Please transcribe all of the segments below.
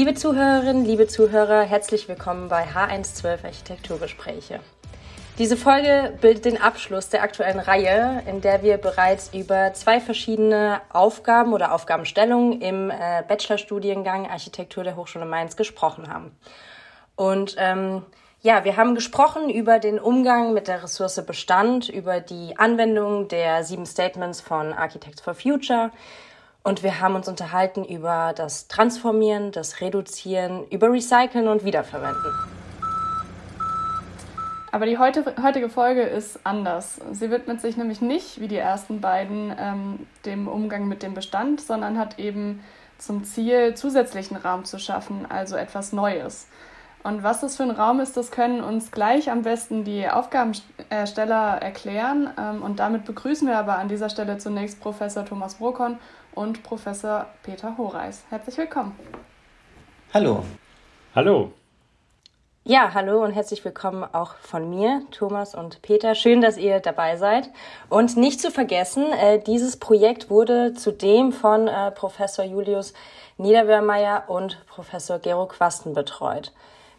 Liebe Zuhörerinnen, liebe Zuhörer, herzlich willkommen bei H112 Architekturgespräche. Diese Folge bildet den Abschluss der aktuellen Reihe, in der wir bereits über zwei verschiedene Aufgaben oder Aufgabenstellungen im äh, Bachelorstudiengang Architektur der Hochschule Mainz gesprochen haben. Und ähm, ja, wir haben gesprochen über den Umgang mit der Ressource Bestand, über die Anwendung der sieben Statements von Architects for Future und wir haben uns unterhalten über das Transformieren, das Reduzieren, über Recyceln und Wiederverwenden. Aber die heutige Folge ist anders. Sie widmet sich nämlich nicht, wie die ersten beiden, ähm, dem Umgang mit dem Bestand, sondern hat eben zum Ziel, zusätzlichen Raum zu schaffen, also etwas Neues. Und was das für ein Raum ist, das können uns gleich am besten die Aufgabensteller erklären. Ähm, und damit begrüßen wir aber an dieser Stelle zunächst Professor Thomas Brokon und Professor Peter Horeis. Herzlich willkommen. Hallo. Hallo. Ja, hallo und herzlich willkommen auch von mir, Thomas und Peter. Schön, dass ihr dabei seid. Und nicht zu vergessen, äh, dieses Projekt wurde zudem von äh, Professor Julius Niederwehrmeier und Professor Gero Quasten betreut.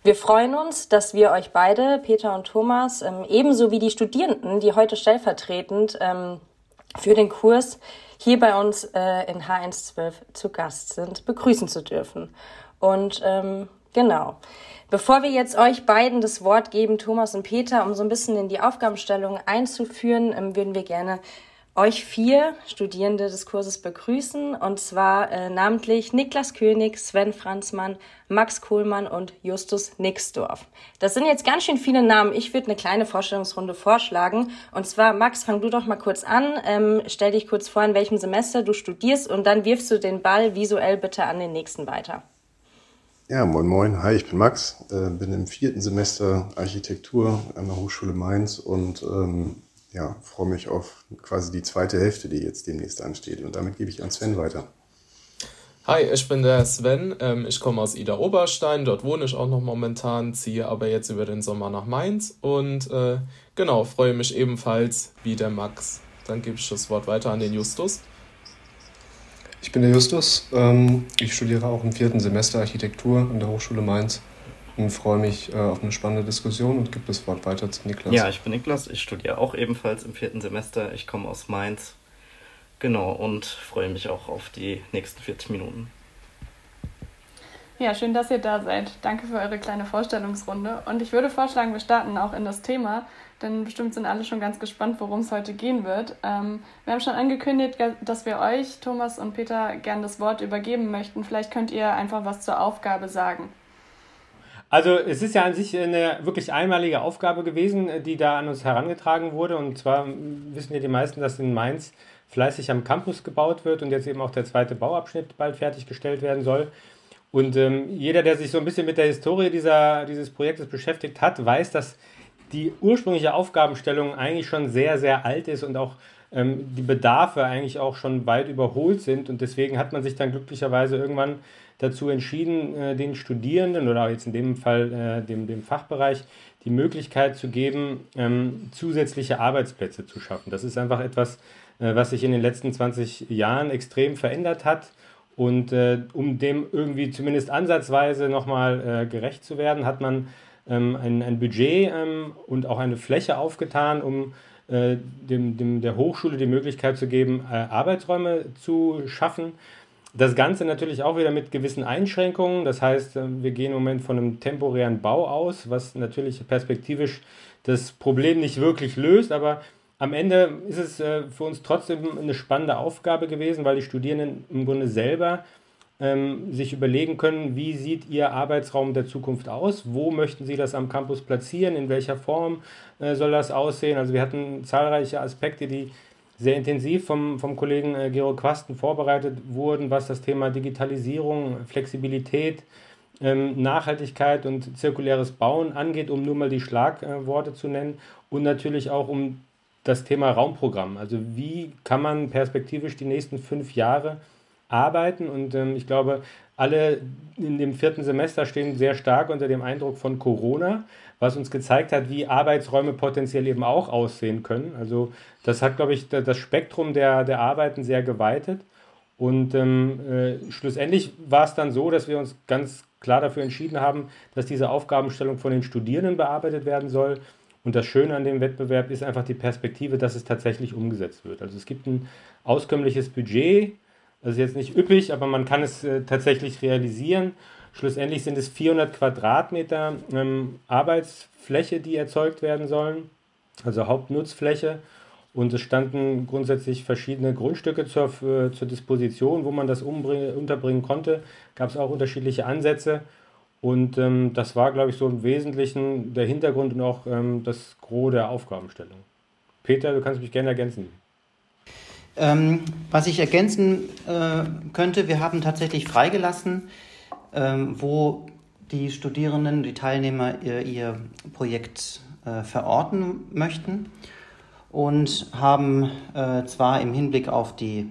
Wir freuen uns, dass wir euch beide, Peter und Thomas, ähm, ebenso wie die Studierenden, die heute stellvertretend ähm, für den Kurs hier bei uns äh, in H112 zu Gast sind, begrüßen zu dürfen. Und ähm, genau. Bevor wir jetzt euch beiden das Wort geben, Thomas und Peter, um so ein bisschen in die Aufgabenstellung einzuführen, ähm, würden wir gerne euch vier Studierende des Kurses begrüßen und zwar äh, namentlich Niklas König, Sven Franzmann, Max Kohlmann und Justus Nixdorf. Das sind jetzt ganz schön viele Namen. Ich würde eine kleine Vorstellungsrunde vorschlagen. Und zwar, Max, fang du doch mal kurz an. Ähm, stell dich kurz vor, in welchem Semester du studierst und dann wirfst du den Ball visuell bitte an den nächsten weiter. Ja, moin moin. Hi, ich bin Max, äh, bin im vierten Semester Architektur an der Hochschule Mainz und ähm, ja, freue mich auf quasi die zweite Hälfte, die jetzt demnächst ansteht. Und damit gebe ich an Sven weiter. Hi, ich bin der Sven. Ähm, ich komme aus Ida Oberstein. Dort wohne ich auch noch momentan, ziehe aber jetzt über den Sommer nach Mainz und äh, genau, freue mich ebenfalls wie der Max. Dann gebe ich das Wort weiter an den Justus. Ich bin der Justus. Ähm, ich studiere auch im vierten Semester Architektur an der Hochschule Mainz und freue mich äh, auf eine spannende Diskussion und gebe das Wort weiter zu Niklas. Ja, ich bin Niklas. Ich studiere auch ebenfalls im vierten Semester. Ich komme aus Mainz. Genau, und freue mich auch auf die nächsten 40 Minuten. Ja, schön, dass ihr da seid. Danke für eure kleine Vorstellungsrunde. Und ich würde vorschlagen, wir starten auch in das Thema, denn bestimmt sind alle schon ganz gespannt, worum es heute gehen wird. Ähm, wir haben schon angekündigt, dass wir euch, Thomas und Peter, gern das Wort übergeben möchten. Vielleicht könnt ihr einfach was zur Aufgabe sagen. Also es ist ja an sich eine wirklich einmalige Aufgabe gewesen, die da an uns herangetragen wurde. Und zwar wissen ja die meisten, dass in Mainz fleißig am Campus gebaut wird und jetzt eben auch der zweite Bauabschnitt bald fertiggestellt werden soll. Und ähm, jeder, der sich so ein bisschen mit der Historie dieser, dieses Projektes beschäftigt hat, weiß, dass die ursprüngliche Aufgabenstellung eigentlich schon sehr, sehr alt ist und auch ähm, die Bedarfe eigentlich auch schon weit überholt sind. Und deswegen hat man sich dann glücklicherweise irgendwann dazu entschieden, äh, den Studierenden oder jetzt in dem Fall äh, dem, dem Fachbereich die Möglichkeit zu geben, ähm, zusätzliche Arbeitsplätze zu schaffen. Das ist einfach etwas, äh, was sich in den letzten 20 Jahren extrem verändert hat und um dem irgendwie zumindest ansatzweise nochmal äh, gerecht zu werden, hat man ähm, ein, ein Budget ähm, und auch eine Fläche aufgetan, um dem, dem, der Hochschule die Möglichkeit zu geben, Arbeitsräume zu schaffen. Das Ganze natürlich auch wieder mit gewissen Einschränkungen. Das heißt, äh, wir gehen im Moment von einem temporären Bau aus, was natürlich perspektivisch das Problem nicht wirklich löst, aber am Ende ist es äh, für uns trotzdem eine spannende Aufgabe gewesen, weil die Studierenden im Grunde selber ähm, sich überlegen können, wie sieht ihr Arbeitsraum der Zukunft aus, wo möchten sie das am Campus platzieren, in welcher Form äh, soll das aussehen. Also wir hatten zahlreiche Aspekte, die sehr intensiv vom, vom Kollegen äh, Gero Quasten vorbereitet wurden, was das Thema Digitalisierung, Flexibilität, ähm, Nachhaltigkeit und zirkuläres Bauen angeht, um nur mal die Schlagworte zu nennen und natürlich auch um das Thema Raumprogramm. Also wie kann man perspektivisch die nächsten fünf Jahre arbeiten? Und ähm, ich glaube, alle in dem vierten Semester stehen sehr stark unter dem Eindruck von Corona, was uns gezeigt hat, wie Arbeitsräume potenziell eben auch aussehen können. Also das hat, glaube ich, das Spektrum der, der Arbeiten sehr geweitet. Und ähm, äh, schlussendlich war es dann so, dass wir uns ganz klar dafür entschieden haben, dass diese Aufgabenstellung von den Studierenden bearbeitet werden soll. Und das Schöne an dem Wettbewerb ist einfach die Perspektive, dass es tatsächlich umgesetzt wird. Also es gibt ein auskömmliches Budget, das ist jetzt nicht üppig, aber man kann es äh, tatsächlich realisieren. Schlussendlich sind es 400 Quadratmeter ähm, Arbeitsfläche, die erzeugt werden sollen, also Hauptnutzfläche. Und es standen grundsätzlich verschiedene Grundstücke zur, äh, zur Disposition, wo man das unterbringen konnte. Gab es auch unterschiedliche Ansätze. Und ähm, das war, glaube ich, so im Wesentlichen der Hintergrund und auch ähm, das Gros der Aufgabenstellung. Peter, du kannst mich gerne ergänzen. Ähm, was ich ergänzen äh, könnte, wir haben tatsächlich freigelassen, wo die Studierenden, die Teilnehmer ihr, ihr Projekt äh, verorten möchten und haben äh, zwar im Hinblick auf die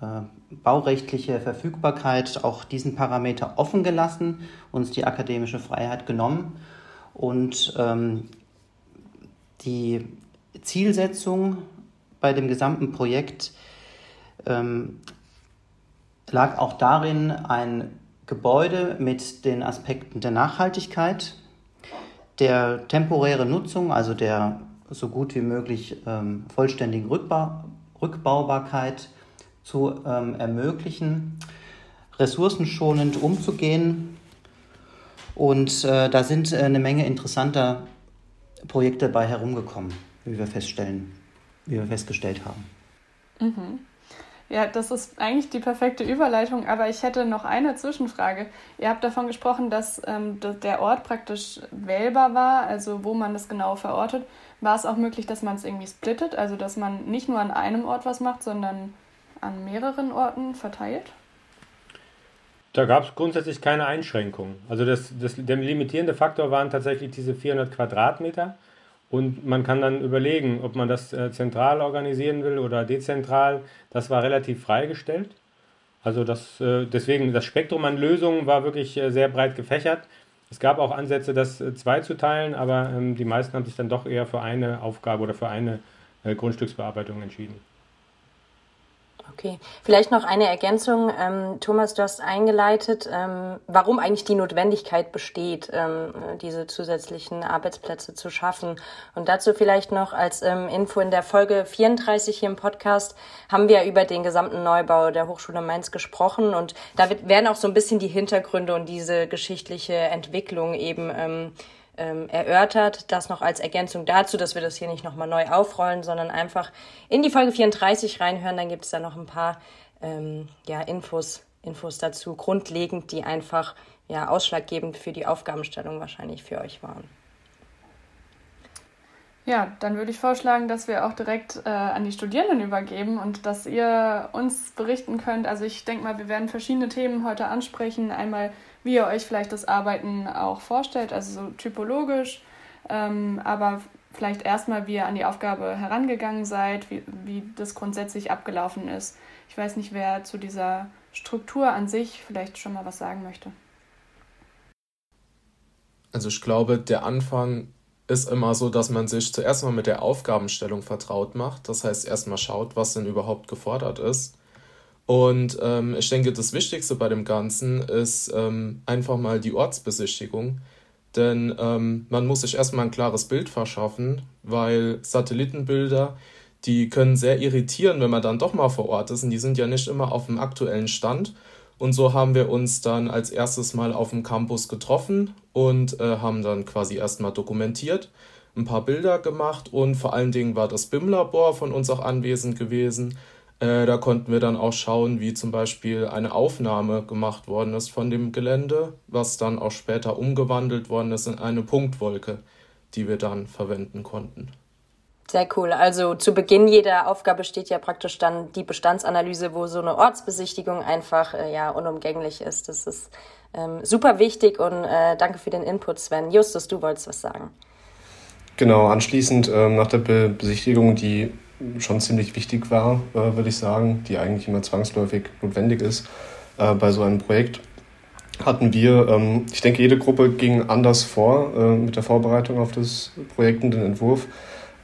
äh, baurechtliche Verfügbarkeit auch diesen Parameter offen gelassen, uns die akademische Freiheit genommen und ähm, die Zielsetzung bei dem gesamten Projekt ähm, lag auch darin, ein Gebäude mit den Aspekten der Nachhaltigkeit, der temporäre Nutzung, also der so gut wie möglich ähm, vollständigen Rückba Rückbaubarkeit zu ähm, ermöglichen, ressourcenschonend umzugehen. Und äh, da sind äh, eine Menge interessanter Projekte dabei herumgekommen, wie wir feststellen, wie wir festgestellt haben. Mhm. Ja, das ist eigentlich die perfekte Überleitung, aber ich hätte noch eine Zwischenfrage. Ihr habt davon gesprochen, dass ähm, der Ort praktisch wählbar war, also wo man das genau verortet. War es auch möglich, dass man es irgendwie splittet, also dass man nicht nur an einem Ort was macht, sondern an mehreren Orten verteilt? Da gab es grundsätzlich keine Einschränkungen. Also das, das, der limitierende Faktor waren tatsächlich diese 400 Quadratmeter. Und man kann dann überlegen, ob man das äh, zentral organisieren will oder dezentral. Das war relativ freigestellt. Also das, äh, deswegen, das Spektrum an Lösungen war wirklich äh, sehr breit gefächert. Es gab auch Ansätze, das zwei zu teilen, aber ähm, die meisten haben sich dann doch eher für eine Aufgabe oder für eine Grundstücksbearbeitung entschieden. Okay, vielleicht noch eine Ergänzung. Ähm, Thomas, du hast eingeleitet, ähm, warum eigentlich die Notwendigkeit besteht, ähm, diese zusätzlichen Arbeitsplätze zu schaffen. Und dazu vielleicht noch als ähm, Info in der Folge 34 hier im Podcast haben wir über den gesamten Neubau der Hochschule Mainz gesprochen. Und da werden auch so ein bisschen die Hintergründe und diese geschichtliche Entwicklung eben ähm, erörtert. Das noch als Ergänzung dazu, dass wir das hier nicht nochmal neu aufrollen, sondern einfach in die Folge 34 reinhören. Dann gibt es da noch ein paar ähm, ja, Infos, Infos dazu, grundlegend, die einfach ja, ausschlaggebend für die Aufgabenstellung wahrscheinlich für euch waren. Ja, dann würde ich vorschlagen, dass wir auch direkt äh, an die Studierenden übergeben und dass ihr uns berichten könnt. Also ich denke mal, wir werden verschiedene Themen heute ansprechen. Einmal wie ihr euch vielleicht das Arbeiten auch vorstellt, also so typologisch, ähm, aber vielleicht erstmal, wie ihr an die Aufgabe herangegangen seid, wie, wie das grundsätzlich abgelaufen ist. Ich weiß nicht, wer zu dieser Struktur an sich vielleicht schon mal was sagen möchte. Also ich glaube, der Anfang ist immer so, dass man sich zuerst mal mit der Aufgabenstellung vertraut macht. Das heißt, erstmal schaut, was denn überhaupt gefordert ist. Und ähm, ich denke, das Wichtigste bei dem Ganzen ist ähm, einfach mal die Ortsbesichtigung. Denn ähm, man muss sich erstmal ein klares Bild verschaffen, weil Satellitenbilder, die können sehr irritieren, wenn man dann doch mal vor Ort ist. Und die sind ja nicht immer auf dem aktuellen Stand. Und so haben wir uns dann als erstes mal auf dem Campus getroffen und äh, haben dann quasi erstmal dokumentiert, ein paar Bilder gemacht und vor allen Dingen war das BIM-Labor von uns auch anwesend gewesen. Äh, da konnten wir dann auch schauen, wie zum Beispiel eine Aufnahme gemacht worden ist von dem Gelände, was dann auch später umgewandelt worden ist in eine Punktwolke, die wir dann verwenden konnten. Sehr cool. Also zu Beginn jeder Aufgabe steht ja praktisch dann die Bestandsanalyse, wo so eine Ortsbesichtigung einfach äh, ja unumgänglich ist. Das ist ähm, super wichtig und äh, danke für den Input, Sven. Justus, du wolltest was sagen. Genau, anschließend ähm, nach der Be Besichtigung, die schon ziemlich wichtig war, äh, würde ich sagen, die eigentlich immer zwangsläufig notwendig ist äh, bei so einem Projekt, hatten wir, ähm, ich denke, jede Gruppe ging anders vor äh, mit der Vorbereitung auf das Projekt und den Entwurf.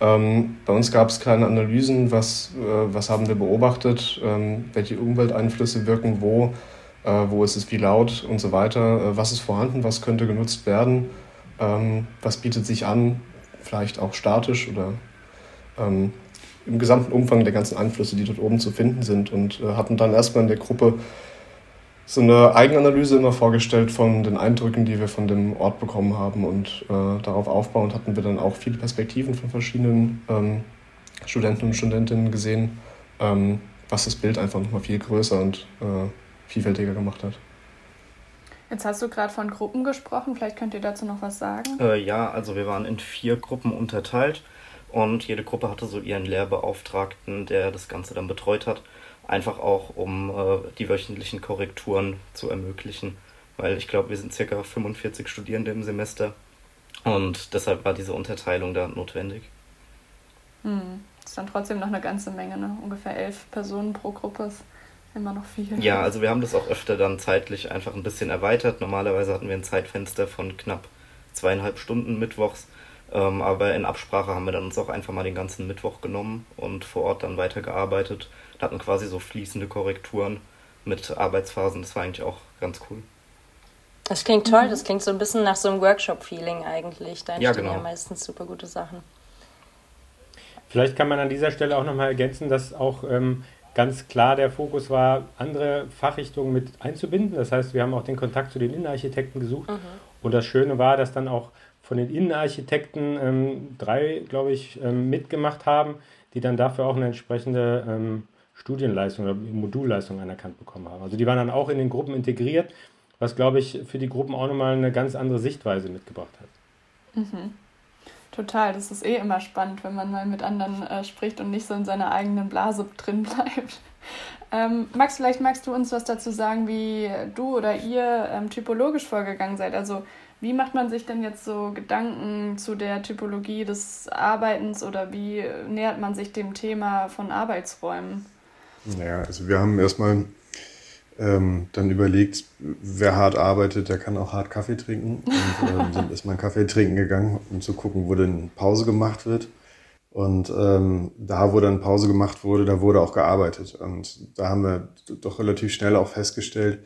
Ähm, bei uns gab es keine Analysen, was, äh, was haben wir beobachtet, ähm, welche Umwelteinflüsse wirken wo, äh, wo ist es wie laut und so weiter, äh, was ist vorhanden, was könnte genutzt werden, ähm, was bietet sich an, vielleicht auch statisch oder ähm, im gesamten Umfang der ganzen Einflüsse, die dort oben zu finden sind. Und äh, hatten dann erstmal in der Gruppe so eine Eigenanalyse immer vorgestellt von den Eindrücken, die wir von dem Ort bekommen haben. Und äh, darauf aufbauend hatten wir dann auch viele Perspektiven von verschiedenen ähm, Studenten und Studentinnen gesehen, ähm, was das Bild einfach nochmal viel größer und äh, vielfältiger gemacht hat. Jetzt hast du gerade von Gruppen gesprochen, vielleicht könnt ihr dazu noch was sagen? Äh, ja, also wir waren in vier Gruppen unterteilt und jede Gruppe hatte so ihren Lehrbeauftragten, der das Ganze dann betreut hat einfach auch um äh, die wöchentlichen Korrekturen zu ermöglichen, weil ich glaube, wir sind circa 45 Studierende im Semester und deshalb war diese Unterteilung da notwendig. Hm. Ist dann trotzdem noch eine ganze Menge, ne? ungefähr elf Personen pro Gruppe ist immer noch viel. Ja, also wir haben das auch öfter dann zeitlich einfach ein bisschen erweitert. Normalerweise hatten wir ein Zeitfenster von knapp zweieinhalb Stunden mittwochs. Ähm, aber in Absprache haben wir dann uns auch einfach mal den ganzen Mittwoch genommen und vor Ort dann weitergearbeitet hatten quasi so fließende Korrekturen mit Arbeitsphasen. Das war eigentlich auch ganz cool. Das klingt toll, mhm. das klingt so ein bisschen nach so einem Workshop-Feeling eigentlich. Da entstehen ja, genau. ja meistens super gute Sachen. Vielleicht kann man an dieser Stelle auch nochmal ergänzen, dass auch ähm, ganz klar der Fokus war, andere Fachrichtungen mit einzubinden. Das heißt, wir haben auch den Kontakt zu den Innenarchitekten gesucht. Mhm. Und das Schöne war, dass dann auch von den Innenarchitekten ähm, drei, glaube ich, ähm, mitgemacht haben, die dann dafür auch eine entsprechende ähm, Studienleistung oder Modulleistung anerkannt bekommen haben. Also die waren dann auch in den Gruppen integriert, was, glaube ich, für die Gruppen auch nochmal eine ganz andere Sichtweise mitgebracht hat. Mhm. Total, das ist eh immer spannend, wenn man mal mit anderen äh, spricht und nicht so in seiner eigenen Blase drin bleibt. Ähm, Max, vielleicht magst du uns was dazu sagen, wie du oder ihr ähm, typologisch vorgegangen seid. Also wie macht man sich denn jetzt so Gedanken zu der Typologie des Arbeitens oder wie nähert man sich dem Thema von Arbeitsräumen? Naja, also wir haben erstmal ähm, dann überlegt, wer hart arbeitet, der kann auch hart Kaffee trinken. Und ähm, sind erstmal einen Kaffee trinken gegangen, um zu gucken, wo denn Pause gemacht wird. Und ähm, da, wo dann Pause gemacht wurde, da wurde auch gearbeitet. Und da haben wir doch relativ schnell auch festgestellt,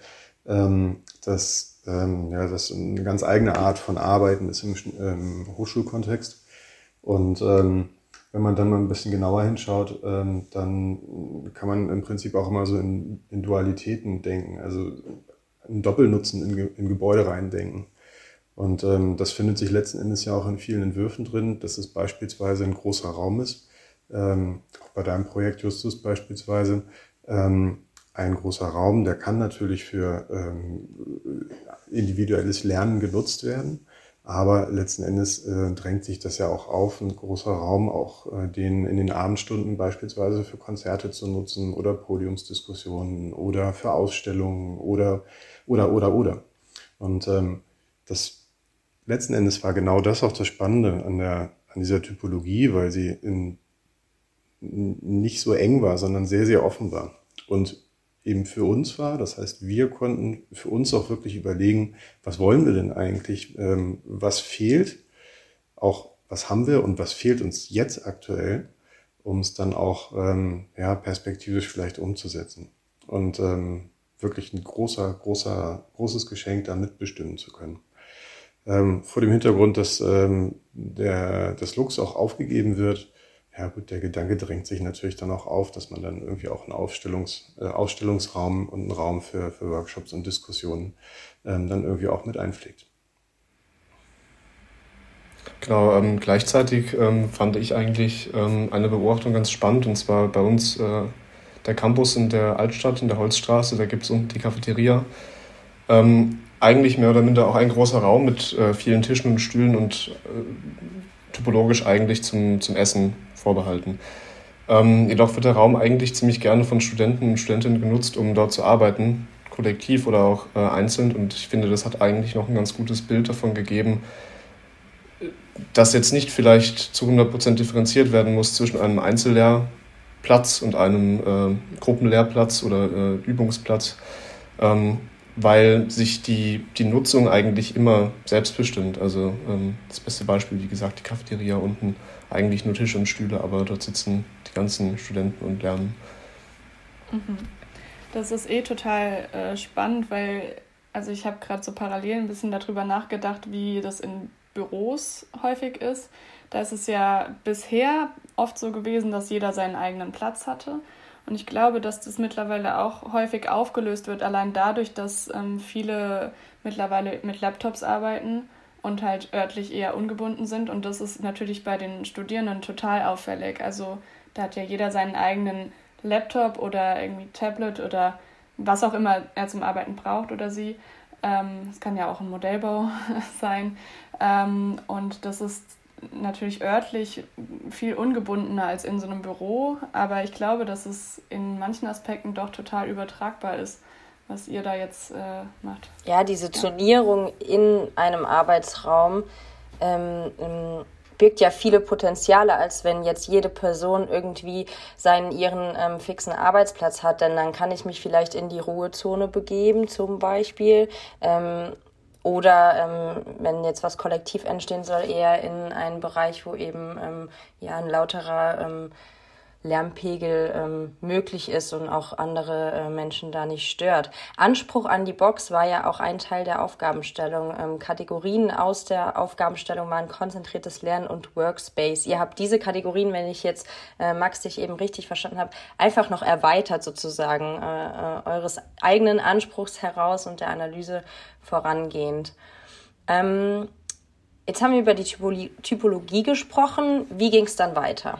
ähm, dass ähm, ja, das eine ganz eigene Art von Arbeiten ist im ähm, Hochschulkontext. Und ähm, wenn man dann mal ein bisschen genauer hinschaut, ähm, dann kann man im Prinzip auch immer so in, in Dualitäten denken, also einen Doppelnutzen in, in Gebäude reindenken. Und ähm, das findet sich letzten Endes ja auch in vielen Entwürfen drin, dass es beispielsweise ein großer Raum ist. Ähm, auch bei deinem Projekt Justus beispielsweise. Ähm, ein großer Raum, der kann natürlich für ähm, individuelles Lernen genutzt werden. Aber letzten Endes äh, drängt sich das ja auch auf, ein großer Raum auch äh, den in den Abendstunden beispielsweise für Konzerte zu nutzen oder Podiumsdiskussionen oder für Ausstellungen oder oder oder oder. Und ähm, das letzten Endes war genau das auch das Spannende an der an dieser Typologie, weil sie in, nicht so eng war, sondern sehr sehr offen war. Und eben für uns war. Das heißt, wir konnten für uns auch wirklich überlegen, was wollen wir denn eigentlich, ähm, was fehlt, auch was haben wir und was fehlt uns jetzt aktuell, um es dann auch ähm, ja, perspektivisch vielleicht umzusetzen und ähm, wirklich ein großer, großer, großes Geschenk da mitbestimmen zu können. Ähm, vor dem Hintergrund, dass ähm, der, das Lux auch aufgegeben wird, ja gut, der Gedanke drängt sich natürlich dann auch auf, dass man dann irgendwie auch einen Aufstellungs, äh, Ausstellungsraum und einen Raum für, für Workshops und Diskussionen ähm, dann irgendwie auch mit einpflegt. Genau, ähm, gleichzeitig ähm, fand ich eigentlich ähm, eine Beobachtung ganz spannend und zwar bei uns äh, der Campus in der Altstadt, in der Holzstraße, da gibt es unten die Cafeteria. Ähm, eigentlich mehr oder minder auch ein großer Raum mit äh, vielen Tischen und Stühlen und äh, typologisch eigentlich zum, zum Essen vorbehalten. Ähm, jedoch wird der Raum eigentlich ziemlich gerne von Studenten und Studentinnen genutzt, um dort zu arbeiten, kollektiv oder auch äh, einzeln. Und ich finde, das hat eigentlich noch ein ganz gutes Bild davon gegeben, dass jetzt nicht vielleicht zu 100% differenziert werden muss zwischen einem Einzellehrplatz und einem äh, Gruppenlehrplatz oder äh, Übungsplatz. Ähm, weil sich die, die Nutzung eigentlich immer selbst bestimmt. Also ähm, das beste Beispiel, wie gesagt, die Cafeteria unten, eigentlich nur Tische und Stühle, aber dort sitzen die ganzen Studenten und lernen. Mhm. Das ist eh total äh, spannend, weil also ich habe gerade so parallel ein bisschen darüber nachgedacht, wie das in Büros häufig ist. Da ist es ja bisher oft so gewesen, dass jeder seinen eigenen Platz hatte. Und ich glaube, dass das mittlerweile auch häufig aufgelöst wird, allein dadurch, dass ähm, viele mittlerweile mit Laptops arbeiten und halt örtlich eher ungebunden sind. Und das ist natürlich bei den Studierenden total auffällig. Also da hat ja jeder seinen eigenen Laptop oder irgendwie Tablet oder was auch immer er zum Arbeiten braucht oder sie. Ähm, es kann ja auch ein Modellbau sein. Ähm, und das ist natürlich örtlich viel ungebundener als in so einem Büro, aber ich glaube, dass es in manchen Aspekten doch total übertragbar ist, was ihr da jetzt äh, macht. Ja, diese Turnierung in einem Arbeitsraum ähm, birgt ja viele Potenziale, als wenn jetzt jede Person irgendwie seinen ihren ähm, fixen Arbeitsplatz hat, denn dann kann ich mich vielleicht in die Ruhezone begeben, zum Beispiel. Ähm, oder ähm, wenn jetzt was kollektiv entstehen soll, eher in einen Bereich, wo eben ähm, ja ein lauterer ähm, Lärmpegel ähm, möglich ist und auch andere äh, Menschen da nicht stört. Anspruch an die Box war ja auch ein Teil der Aufgabenstellung. Ähm, Kategorien aus der Aufgabenstellung waren konzentriertes Lernen und Workspace. Ihr habt diese Kategorien, wenn ich jetzt äh, Max dich eben richtig verstanden habe, einfach noch erweitert sozusagen äh, äh eures eigenen Anspruchs heraus und der Analyse vorangehend. Ähm, jetzt haben wir über die Typologie gesprochen. Wie ging es dann weiter?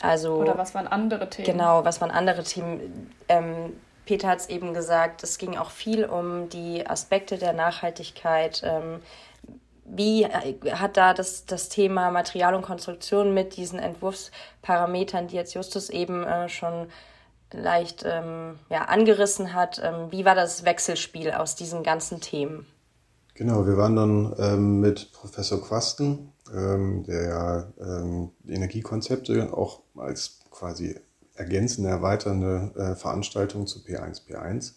Also, Oder was waren andere Themen? Genau, was waren andere Themen? Ähm, Peter hat es eben gesagt, es ging auch viel um die Aspekte der Nachhaltigkeit. Ähm, wie äh, hat da das, das Thema Material und Konstruktion mit diesen Entwurfsparametern, die jetzt Justus eben äh, schon leicht ähm, ja, angerissen hat, ähm, wie war das Wechselspiel aus diesen ganzen Themen? Genau, wir waren dann ähm, mit Professor Quasten ähm, der ähm, Energiekonzepte auch als quasi ergänzende, erweiternde äh, Veranstaltung zu P1P1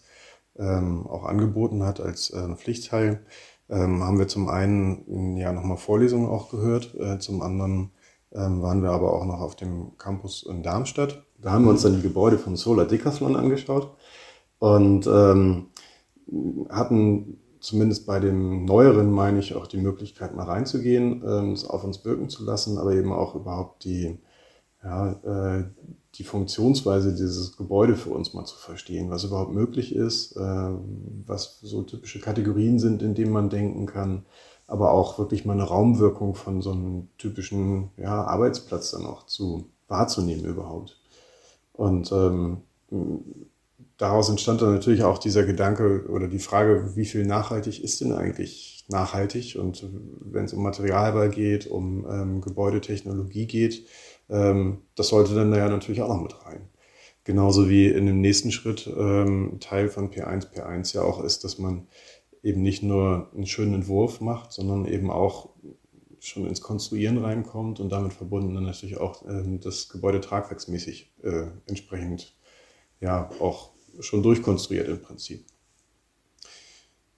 ähm, auch angeboten hat als äh, Pflichtteil. Ähm, haben wir zum einen ja nochmal Vorlesungen auch gehört, äh, zum anderen ähm, waren wir aber auch noch auf dem Campus in Darmstadt. Da haben wir uns dann die Gebäude von Solar Decathlon angeschaut und ähm, hatten zumindest bei dem Neueren, meine ich, auch die Möglichkeit, mal reinzugehen, ähm, es auf uns wirken zu lassen, aber eben auch überhaupt die, ja, äh, die Funktionsweise dieses Gebäude für uns mal zu verstehen, was überhaupt möglich ist, äh, was so typische Kategorien sind, in denen man denken kann, aber auch wirklich mal eine Raumwirkung von so einem typischen ja, Arbeitsplatz dann auch zu wahrzunehmen überhaupt. Und ähm, daraus entstand dann natürlich auch dieser Gedanke oder die Frage, wie viel nachhaltig ist denn eigentlich nachhaltig? Und wenn es um Materialwahl geht, um ähm, Gebäudetechnologie geht, ähm, das sollte dann ja natürlich auch noch mit rein. Genauso wie in dem nächsten Schritt ähm, Teil von P1, P1 ja auch ist, dass man eben nicht nur einen schönen Entwurf macht, sondern eben auch schon ins Konstruieren reinkommt und damit verbunden dann natürlich auch ähm, das Gebäude tragwerksmäßig äh, entsprechend ja auch schon durchkonstruiert im Prinzip.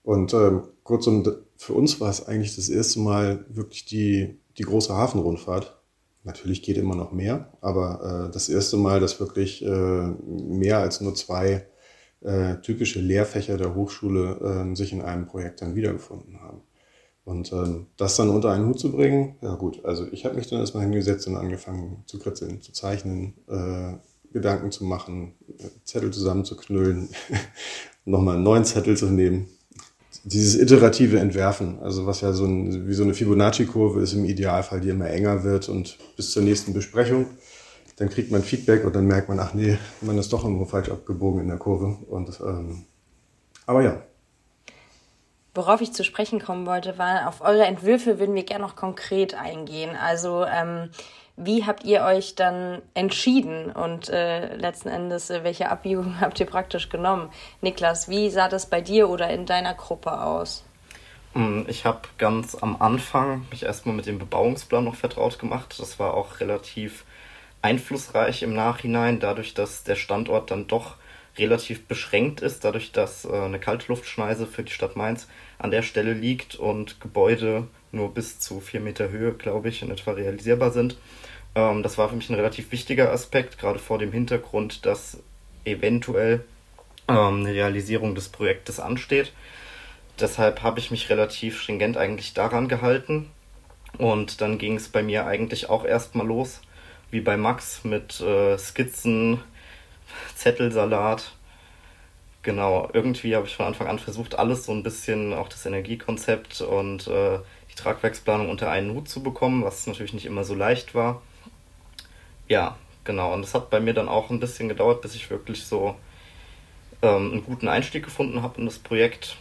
Und ähm, kurzum, für uns war es eigentlich das erste Mal wirklich die, die große Hafenrundfahrt. Natürlich geht immer noch mehr, aber äh, das erste Mal, dass wirklich äh, mehr als nur zwei äh, typische Lehrfächer der Hochschule äh, sich in einem Projekt dann wiedergefunden haben. Und ähm, das dann unter einen Hut zu bringen, ja gut, also ich habe mich dann erstmal hingesetzt und angefangen zu kritzeln, zu zeichnen, äh, Gedanken zu machen, Zettel zusammenzuknüllen, nochmal einen neuen Zettel zu nehmen. Dieses iterative Entwerfen, also was ja so ein, wie so eine Fibonacci-Kurve ist im Idealfall, die immer enger wird und bis zur nächsten Besprechung, dann kriegt man Feedback und dann merkt man, ach nee, man ist doch irgendwo falsch abgebogen in der Kurve. Und, ähm, aber ja, Worauf ich zu sprechen kommen wollte, war, auf eure Entwürfe würden wir gerne noch konkret eingehen. Also ähm, wie habt ihr euch dann entschieden und äh, letzten Endes, äh, welche Abbiegung habt ihr praktisch genommen? Niklas, wie sah das bei dir oder in deiner Gruppe aus? Hm, ich habe ganz am Anfang mich erstmal mit dem Bebauungsplan noch vertraut gemacht. Das war auch relativ einflussreich im Nachhinein, dadurch, dass der Standort dann doch relativ beschränkt ist, dadurch, dass äh, eine Kaltluftschneise für die Stadt Mainz an der Stelle liegt und Gebäude nur bis zu vier Meter Höhe, glaube ich, in etwa realisierbar sind. Ähm, das war für mich ein relativ wichtiger Aspekt, gerade vor dem Hintergrund, dass eventuell ähm, eine Realisierung des Projektes ansteht. Deshalb habe ich mich relativ stringent eigentlich daran gehalten. Und dann ging es bei mir eigentlich auch erstmal los, wie bei Max, mit äh, Skizzen, Zettelsalat. Genau, irgendwie habe ich von Anfang an versucht, alles so ein bisschen, auch das Energiekonzept und äh, die Tragwerksplanung unter einen Hut zu bekommen, was natürlich nicht immer so leicht war. Ja, genau. Und es hat bei mir dann auch ein bisschen gedauert, bis ich wirklich so ähm, einen guten Einstieg gefunden habe in das Projekt.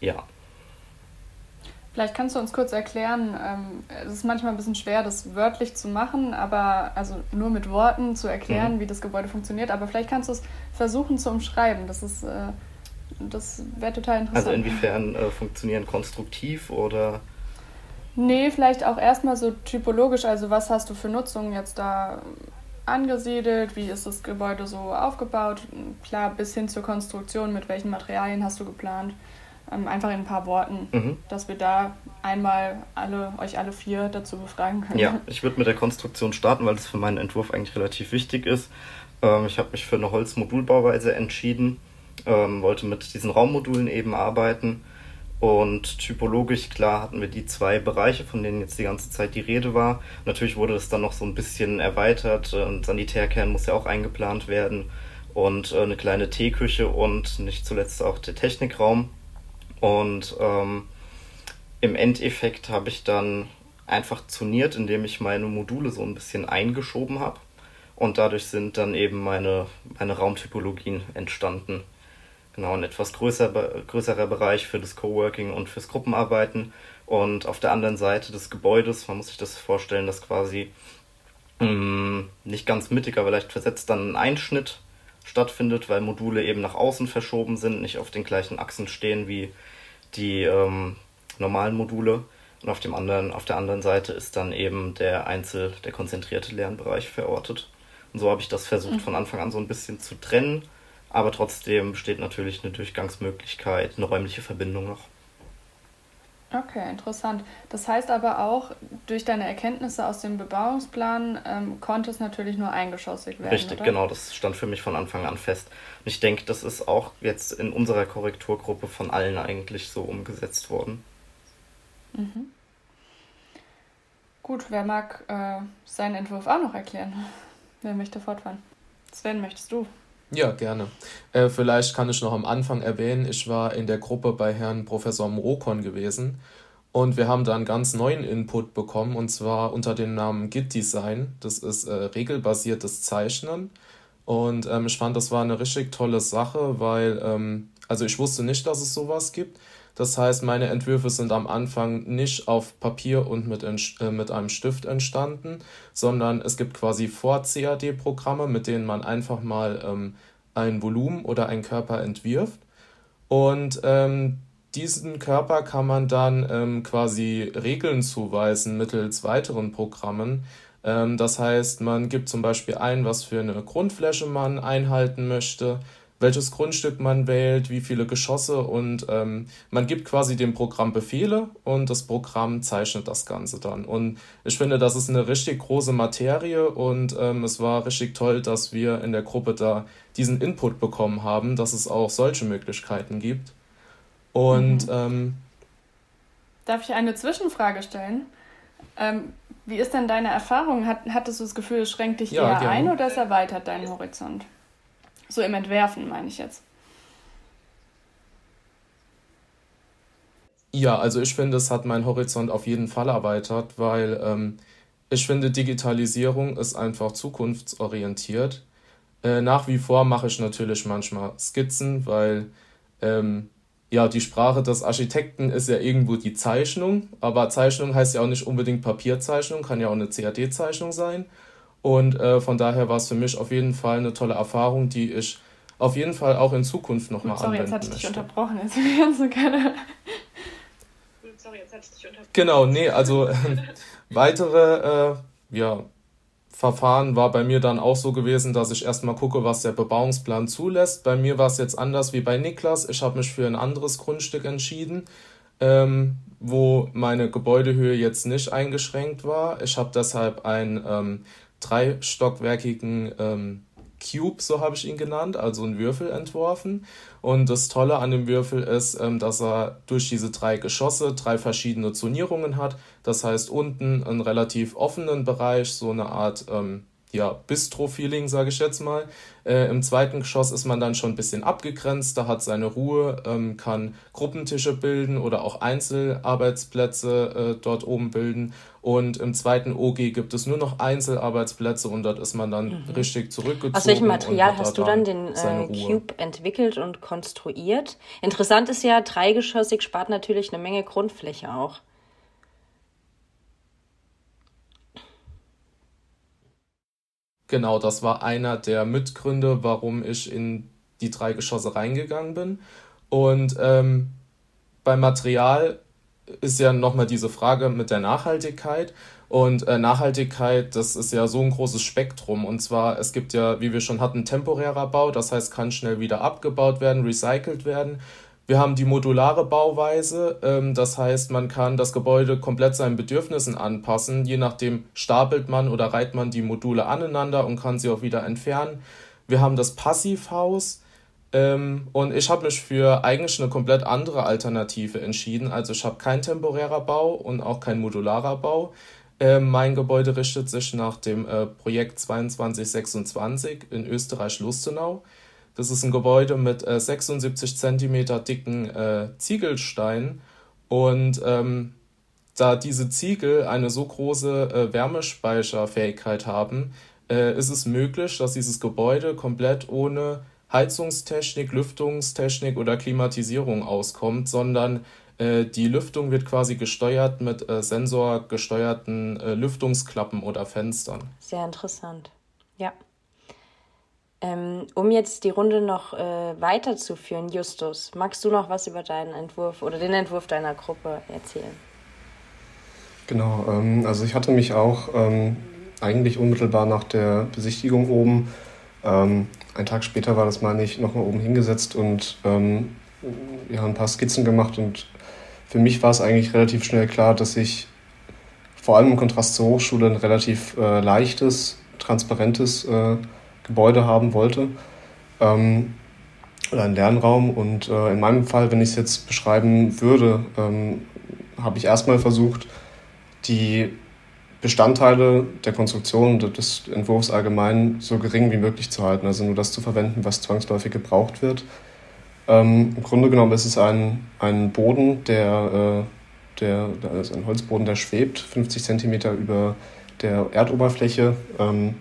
Ja. Vielleicht kannst du uns kurz erklären, ähm, es ist manchmal ein bisschen schwer, das wörtlich zu machen, aber also nur mit Worten zu erklären, mhm. wie das Gebäude funktioniert, aber vielleicht kannst du es versuchen zu umschreiben. Das ist, äh, das wäre total interessant. Also inwiefern äh, funktionieren konstruktiv oder? Nee, vielleicht auch erstmal so typologisch, also was hast du für Nutzungen jetzt da angesiedelt, wie ist das Gebäude so aufgebaut, klar bis hin zur Konstruktion, mit welchen Materialien hast du geplant. Ähm, einfach in ein paar Worten, mhm. dass wir da einmal alle, euch alle vier dazu befragen können. Ja, ich würde mit der Konstruktion starten, weil das für meinen Entwurf eigentlich relativ wichtig ist. Ähm, ich habe mich für eine Holzmodulbauweise entschieden, ähm, wollte mit diesen Raummodulen eben arbeiten. Und typologisch, klar, hatten wir die zwei Bereiche, von denen jetzt die ganze Zeit die Rede war. Natürlich wurde das dann noch so ein bisschen erweitert. Ein Sanitärkern muss ja auch eingeplant werden. Und äh, eine kleine Teeküche und nicht zuletzt auch der Technikraum. Und ähm, im Endeffekt habe ich dann einfach zuniert, indem ich meine Module so ein bisschen eingeschoben habe. Und dadurch sind dann eben meine, meine Raumtypologien entstanden. Genau, ein etwas größer, größerer Bereich für das Coworking und fürs Gruppenarbeiten. Und auf der anderen Seite des Gebäudes, man muss sich das vorstellen, dass quasi mh, mm, nicht ganz mittig, aber leicht versetzt dann ein Einschnitt stattfindet, weil Module eben nach außen verschoben sind, nicht auf den gleichen Achsen stehen wie die ähm, normalen Module. Und auf, dem anderen, auf der anderen Seite ist dann eben der Einzel-, der konzentrierte Lernbereich verortet. Und so habe ich das versucht mhm. von Anfang an so ein bisschen zu trennen. Aber trotzdem besteht natürlich eine Durchgangsmöglichkeit, eine räumliche Verbindung noch. Okay, interessant. Das heißt aber auch, durch deine Erkenntnisse aus dem Bebauungsplan ähm, konnte es natürlich nur eingeschossig werden. Richtig, oder? genau, das stand für mich von Anfang an fest. Und ich denke, das ist auch jetzt in unserer Korrekturgruppe von allen eigentlich so umgesetzt worden. Mhm. Gut, wer mag äh, seinen Entwurf auch noch erklären? Wer möchte fortfahren? Sven, möchtest du? Ja, gerne. Äh, vielleicht kann ich noch am Anfang erwähnen, ich war in der Gruppe bei Herrn Professor Mrokon gewesen und wir haben da einen ganz neuen Input bekommen und zwar unter dem Namen Git Design. Das ist äh, regelbasiertes Zeichnen und ähm, ich fand, das war eine richtig tolle Sache, weil, ähm, also ich wusste nicht, dass es sowas gibt das heißt, meine Entwürfe sind am Anfang nicht auf Papier und mit, äh, mit einem Stift entstanden, sondern es gibt quasi Vor-CAD-Programme, mit denen man einfach mal ähm, ein Volumen oder einen Körper entwirft. Und ähm, diesen Körper kann man dann ähm, quasi Regeln zuweisen mittels weiteren Programmen. Ähm, das heißt, man gibt zum Beispiel ein, was für eine Grundfläche man einhalten möchte welches Grundstück man wählt, wie viele Geschosse und ähm, man gibt quasi dem Programm Befehle und das Programm zeichnet das Ganze dann. Und ich finde, das ist eine richtig große Materie und ähm, es war richtig toll, dass wir in der Gruppe da diesen Input bekommen haben, dass es auch solche Möglichkeiten gibt. Und mhm. ähm, darf ich eine Zwischenfrage stellen? Ähm, wie ist denn deine Erfahrung? Hat, hattest du das Gefühl, es schränkt dich ja, eher gerne. ein oder es erweitert deinen Horizont? So im Entwerfen meine ich jetzt. Ja, also ich finde, es hat meinen Horizont auf jeden Fall erweitert, weil ähm, ich finde, Digitalisierung ist einfach zukunftsorientiert. Äh, nach wie vor mache ich natürlich manchmal Skizzen, weil ähm, ja, die Sprache des Architekten ist ja irgendwo die Zeichnung, aber Zeichnung heißt ja auch nicht unbedingt Papierzeichnung, kann ja auch eine CAD-Zeichnung sein. Und äh, von daher war es für mich auf jeden Fall eine tolle Erfahrung, die ich auf jeden Fall auch in Zukunft nochmal anwenden möchte. Sorry, jetzt hatte ich dich unterbrochen. Jetzt kannst du keine... Sorry, jetzt hatte ich dich unterbrochen. Genau, nee, also weitere, äh, ja, Verfahren war bei mir dann auch so gewesen, dass ich erstmal gucke, was der Bebauungsplan zulässt. Bei mir war es jetzt anders wie bei Niklas. Ich habe mich für ein anderes Grundstück entschieden, ähm, wo meine Gebäudehöhe jetzt nicht eingeschränkt war. Ich habe deshalb einen ähm, dreistockwerkigen ähm, Cube, so habe ich ihn genannt, also einen Würfel entworfen. Und das Tolle an dem Würfel ist, ähm, dass er durch diese drei Geschosse drei verschiedene Zonierungen hat. Das heißt, unten einen relativ offenen Bereich, so eine Art ähm, ja, Bistro-Feeling, sage ich jetzt mal. Äh, Im zweiten Geschoss ist man dann schon ein bisschen abgegrenzt, da hat seine Ruhe, ähm, kann Gruppentische bilden oder auch Einzelarbeitsplätze äh, dort oben bilden. Und im zweiten OG gibt es nur noch Einzelarbeitsplätze und dort ist man dann mhm. richtig zurückgezogen. Aus welchem Material hast du dann den äh, Cube entwickelt und konstruiert? Interessant ist ja, dreigeschossig spart natürlich eine Menge Grundfläche auch. Genau, das war einer der Mitgründe, warum ich in die drei Geschosse reingegangen bin. Und ähm, beim Material ist ja nochmal diese Frage mit der Nachhaltigkeit. Und äh, Nachhaltigkeit, das ist ja so ein großes Spektrum. Und zwar, es gibt ja, wie wir schon hatten, temporärer Bau, das heißt, kann schnell wieder abgebaut werden, recycelt werden. Wir haben die modulare Bauweise, ähm, das heißt, man kann das Gebäude komplett seinen Bedürfnissen anpassen. Je nachdem stapelt man oder reiht man die Module aneinander und kann sie auch wieder entfernen. Wir haben das Passivhaus ähm, und ich habe mich für eigentlich eine komplett andere Alternative entschieden. Also ich habe kein temporärer Bau und auch kein modularer Bau. Ähm, mein Gebäude richtet sich nach dem äh, Projekt 2226 in Österreich-Lustenau. Das ist ein Gebäude mit äh, 76 Zentimeter dicken äh, Ziegelsteinen und ähm, da diese Ziegel eine so große äh, Wärmespeicherfähigkeit haben, äh, ist es möglich, dass dieses Gebäude komplett ohne Heizungstechnik, Lüftungstechnik oder Klimatisierung auskommt, sondern äh, die Lüftung wird quasi gesteuert mit äh, sensorgesteuerten äh, Lüftungsklappen oder Fenstern. Sehr interessant. Ja. Ähm, um jetzt die Runde noch äh, weiterzuführen, Justus, magst du noch was über deinen Entwurf oder den Entwurf deiner Gruppe erzählen? Genau, ähm, also ich hatte mich auch ähm, eigentlich unmittelbar nach der Besichtigung oben, ähm, einen Tag später war das, meine ich, nochmal oben hingesetzt und ähm, ja, ein paar Skizzen gemacht und für mich war es eigentlich relativ schnell klar, dass ich vor allem im Kontrast zur Hochschule ein relativ äh, leichtes, transparentes äh, Gebäude haben wollte ähm, oder einen Lernraum. Und äh, in meinem Fall, wenn ich es jetzt beschreiben würde, ähm, habe ich erstmal versucht, die Bestandteile der Konstruktion und des Entwurfs allgemein so gering wie möglich zu halten, also nur das zu verwenden, was zwangsläufig gebraucht wird. Ähm, Im Grunde genommen ist es ein, ein Boden, der, äh, der, also ein Holzboden, der schwebt, 50 Zentimeter über der Erdoberfläche. Ähm,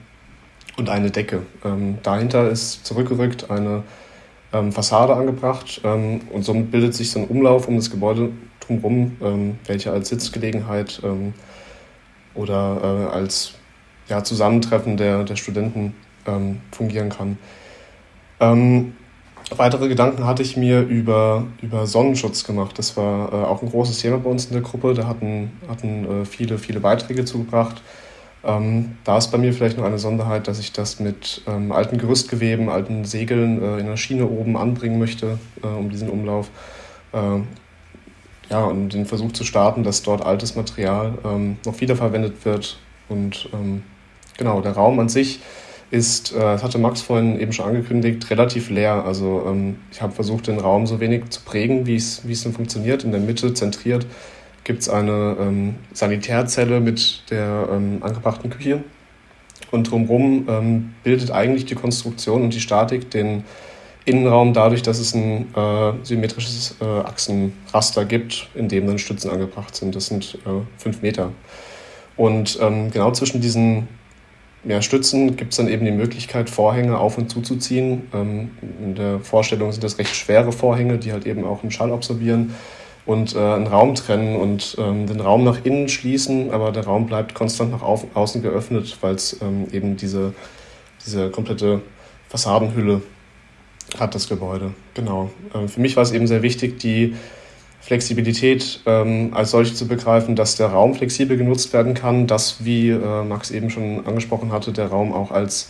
und eine Decke. Ähm, dahinter ist zurückgerückt eine ähm, Fassade angebracht ähm, und somit bildet sich so ein Umlauf um das Gebäude drumherum, ähm, welcher als Sitzgelegenheit ähm, oder äh, als ja, Zusammentreffen der, der Studenten fungieren kann. weitere Gedanken hatte ich mir über, über Sonnenschutz gemacht. Das war äh, auch ein großes Thema bei uns in der Gruppe. Da hatten, hatten äh, viele, viele Beiträge zugebracht. Ähm, da ist bei mir vielleicht noch eine Sonderheit, dass ich das mit ähm, alten Gerüstgeweben, alten Segeln äh, in der Schiene oben anbringen möchte, äh, um diesen Umlauf. Äh, ja, und den Versuch zu starten, dass dort altes Material ähm, noch wiederverwendet wird. Und ähm, genau, der Raum an sich ist, äh, das hatte Max vorhin eben schon angekündigt, relativ leer. Also ähm, ich habe versucht, den Raum so wenig zu prägen, wie es denn funktioniert. In der Mitte zentriert gibt es eine ähm, Sanitärzelle mit der ähm, angebrachten Küche. Und drumherum ähm, bildet eigentlich die Konstruktion und die Statik den Innenraum dadurch, dass es ein äh, symmetrisches äh, Achsenraster gibt, in dem dann Stützen angebracht sind. Das sind äh, fünf Meter. Und ähm, genau zwischen diesen ja, Stützen gibt es dann eben die Möglichkeit, Vorhänge auf und zuzuziehen. Ähm, in der Vorstellung sind das recht schwere Vorhänge, die halt eben auch einen Schall absorbieren und äh, einen Raum trennen und ähm, den Raum nach innen schließen, aber der Raum bleibt konstant nach au außen geöffnet, weil es ähm, eben diese, diese komplette Fassadenhülle hat, das Gebäude. Genau. Ähm, für mich war es eben sehr wichtig, die Flexibilität ähm, als solche zu begreifen, dass der Raum flexibel genutzt werden kann, dass, wie äh, Max eben schon angesprochen hatte, der Raum auch als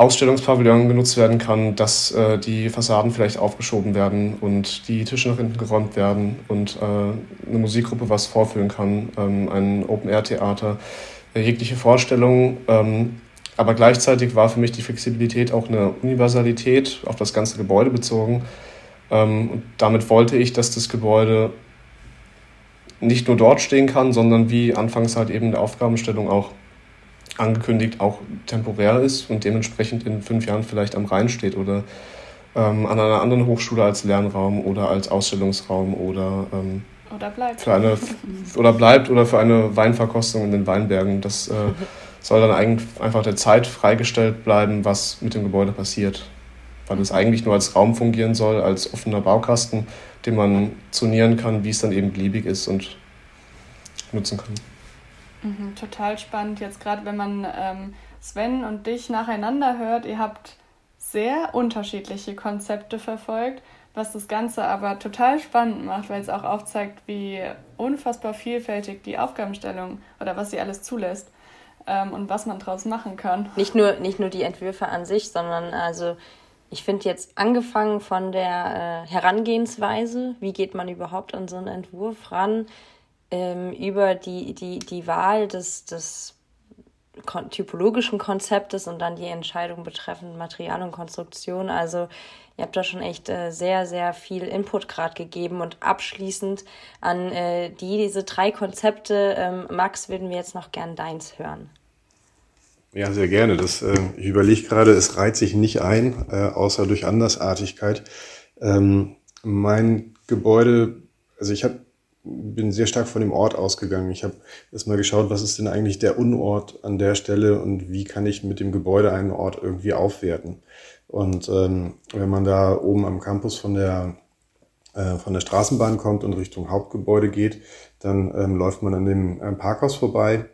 Ausstellungspavillon genutzt werden kann, dass äh, die Fassaden vielleicht aufgeschoben werden und die Tische nach hinten geräumt werden und äh, eine Musikgruppe was vorführen kann, ähm, ein Open-Air-Theater, äh, jegliche Vorstellung. Ähm, aber gleichzeitig war für mich die Flexibilität auch eine Universalität auf das ganze Gebäude bezogen. Ähm, und damit wollte ich, dass das Gebäude nicht nur dort stehen kann, sondern wie anfangs halt eben der Aufgabenstellung auch angekündigt auch temporär ist und dementsprechend in fünf Jahren vielleicht am Rhein steht oder ähm, an einer anderen Hochschule als Lernraum oder als Ausstellungsraum oder, ähm, oder bleibt. Für eine, oder bleibt oder für eine Weinverkostung in den Weinbergen. Das äh, soll dann eigentlich einfach der Zeit freigestellt bleiben, was mit dem Gebäude passiert. Weil es eigentlich nur als Raum fungieren soll, als offener Baukasten, den man zonieren kann, wie es dann eben beliebig ist und nutzen kann. Mhm, total spannend. Jetzt gerade, wenn man ähm, Sven und dich nacheinander hört, ihr habt sehr unterschiedliche Konzepte verfolgt, was das Ganze aber total spannend macht, weil es auch aufzeigt, wie unfassbar vielfältig die Aufgabenstellung oder was sie alles zulässt ähm, und was man daraus machen kann. Nicht nur, nicht nur die Entwürfe an sich, sondern also ich finde jetzt angefangen von der äh, Herangehensweise, wie geht man überhaupt an so einen Entwurf ran, ähm, über die, die, die Wahl des, des typologischen Konzeptes und dann die Entscheidung betreffend Material und Konstruktion. Also ihr habt da schon echt äh, sehr, sehr viel Input gerade gegeben und abschließend an äh, die, diese drei Konzepte, ähm, Max, würden wir jetzt noch gern deins hören. Ja, sehr gerne. Das, äh, ich überlege gerade, es reiht sich nicht ein, äh, außer durch Andersartigkeit. Ähm, mein Gebäude, also ich habe bin sehr stark von dem Ort ausgegangen. Ich habe erstmal geschaut, was ist denn eigentlich der Unort an der Stelle und wie kann ich mit dem Gebäude einen Ort irgendwie aufwerten. Und ähm, wenn man da oben am Campus von der, äh, von der Straßenbahn kommt und Richtung Hauptgebäude geht, dann ähm, läuft man an dem ähm, Parkhaus vorbei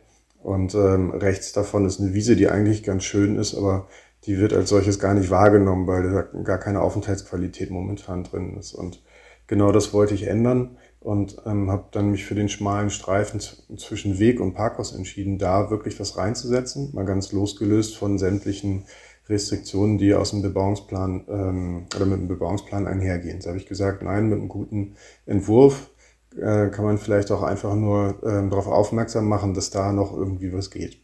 und ähm, rechts davon ist eine Wiese, die eigentlich ganz schön ist, aber die wird als solches gar nicht wahrgenommen, weil da gar keine Aufenthaltsqualität momentan drin ist. Und genau das wollte ich ändern und ähm, habe dann mich für den schmalen Streifen zwischen Weg und Parkhaus entschieden, da wirklich was reinzusetzen, mal ganz losgelöst von sämtlichen Restriktionen, die aus dem Bebauungsplan ähm, oder mit dem Bebauungsplan einhergehen. Da habe ich gesagt, nein, mit einem guten Entwurf äh, kann man vielleicht auch einfach nur ähm, darauf aufmerksam machen, dass da noch irgendwie was geht.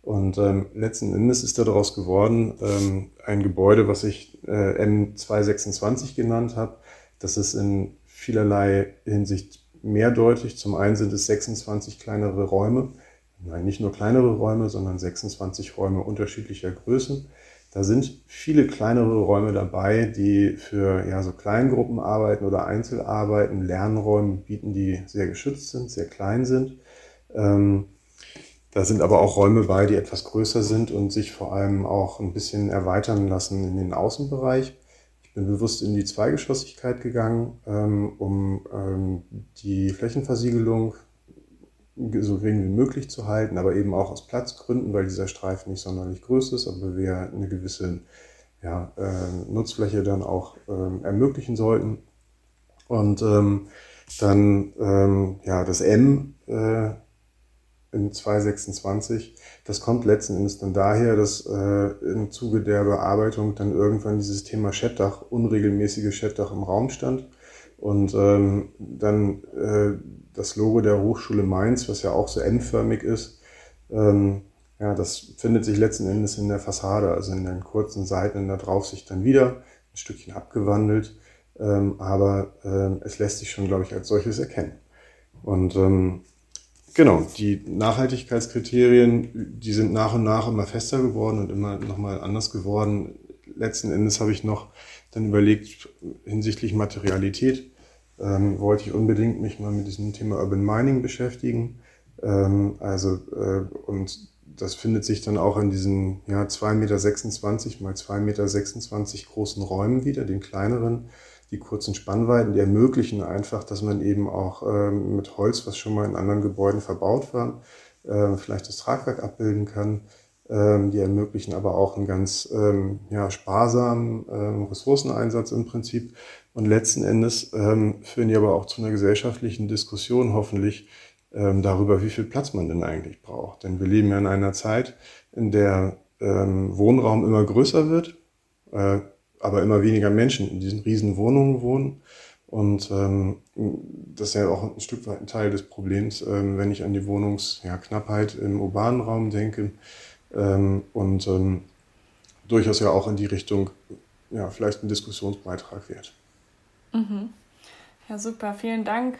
Und ähm, letzten Endes ist daraus geworden ähm, ein Gebäude, was ich äh, M226 genannt habe. Das ist in vielerlei Hinsicht mehrdeutig. Zum einen sind es 26 kleinere Räume, nein, nicht nur kleinere Räume, sondern 26 Räume unterschiedlicher Größen. Da sind viele kleinere Räume dabei, die für ja, so Kleingruppen arbeiten oder Einzelarbeiten, Lernräume bieten, die sehr geschützt sind, sehr klein sind. Ähm, da sind aber auch Räume bei, die etwas größer sind und sich vor allem auch ein bisschen erweitern lassen in den Außenbereich. Bin bewusst in die Zweigeschossigkeit gegangen, ähm, um ähm, die Flächenversiegelung so gering wie möglich zu halten, aber eben auch aus Platzgründen, weil dieser Streifen nicht sonderlich groß ist, aber wir eine gewisse ja, äh, Nutzfläche dann auch ähm, ermöglichen sollten. Und ähm, dann ähm, ja, das M äh, in 226 das kommt letzten Endes dann daher, dass äh, im Zuge der Bearbeitung dann irgendwann dieses Thema Schettdach, unregelmäßige Schettdach im Raum stand. Und ähm, dann äh, das Logo der Hochschule Mainz, was ja auch so N-förmig ist, ähm, ja, das findet sich letzten Endes in der Fassade, also in den kurzen Seiten da drauf sich dann wieder ein Stückchen abgewandelt. Ähm, aber ähm, es lässt sich schon, glaube ich, als solches erkennen. Und ähm, Genau, die Nachhaltigkeitskriterien, die sind nach und nach immer fester geworden und immer nochmal anders geworden. Letzten Endes habe ich noch dann überlegt, hinsichtlich Materialität, ähm, wollte ich unbedingt mich mal mit diesem Thema Urban Mining beschäftigen. Ähm, also, äh, und das findet sich dann auch in diesen ja, 2,26 Meter mal 2,26 Meter großen Räumen wieder, den kleineren die kurzen Spannweiten, die ermöglichen einfach, dass man eben auch ähm, mit Holz, was schon mal in anderen Gebäuden verbaut war, äh, vielleicht das Tragwerk abbilden kann. Ähm, die ermöglichen aber auch einen ganz ähm, ja, sparsamen ähm, Ressourceneinsatz im Prinzip. Und letzten Endes ähm, führen die aber auch zu einer gesellschaftlichen Diskussion hoffentlich ähm, darüber, wie viel Platz man denn eigentlich braucht. Denn wir leben ja in einer Zeit, in der Wohnraum immer größer wird, äh, aber immer weniger Menschen in diesen riesen Wohnungen wohnen. Und ähm, das ist ja auch ein Stück weit ein Teil des Problems, ähm, wenn ich an die Wohnungsknappheit ja, im urbanen Raum denke ähm, und ähm, durchaus ja auch in die Richtung ja, vielleicht ein Diskussionsbeitrag wert. Mhm. Ja, super, vielen Dank.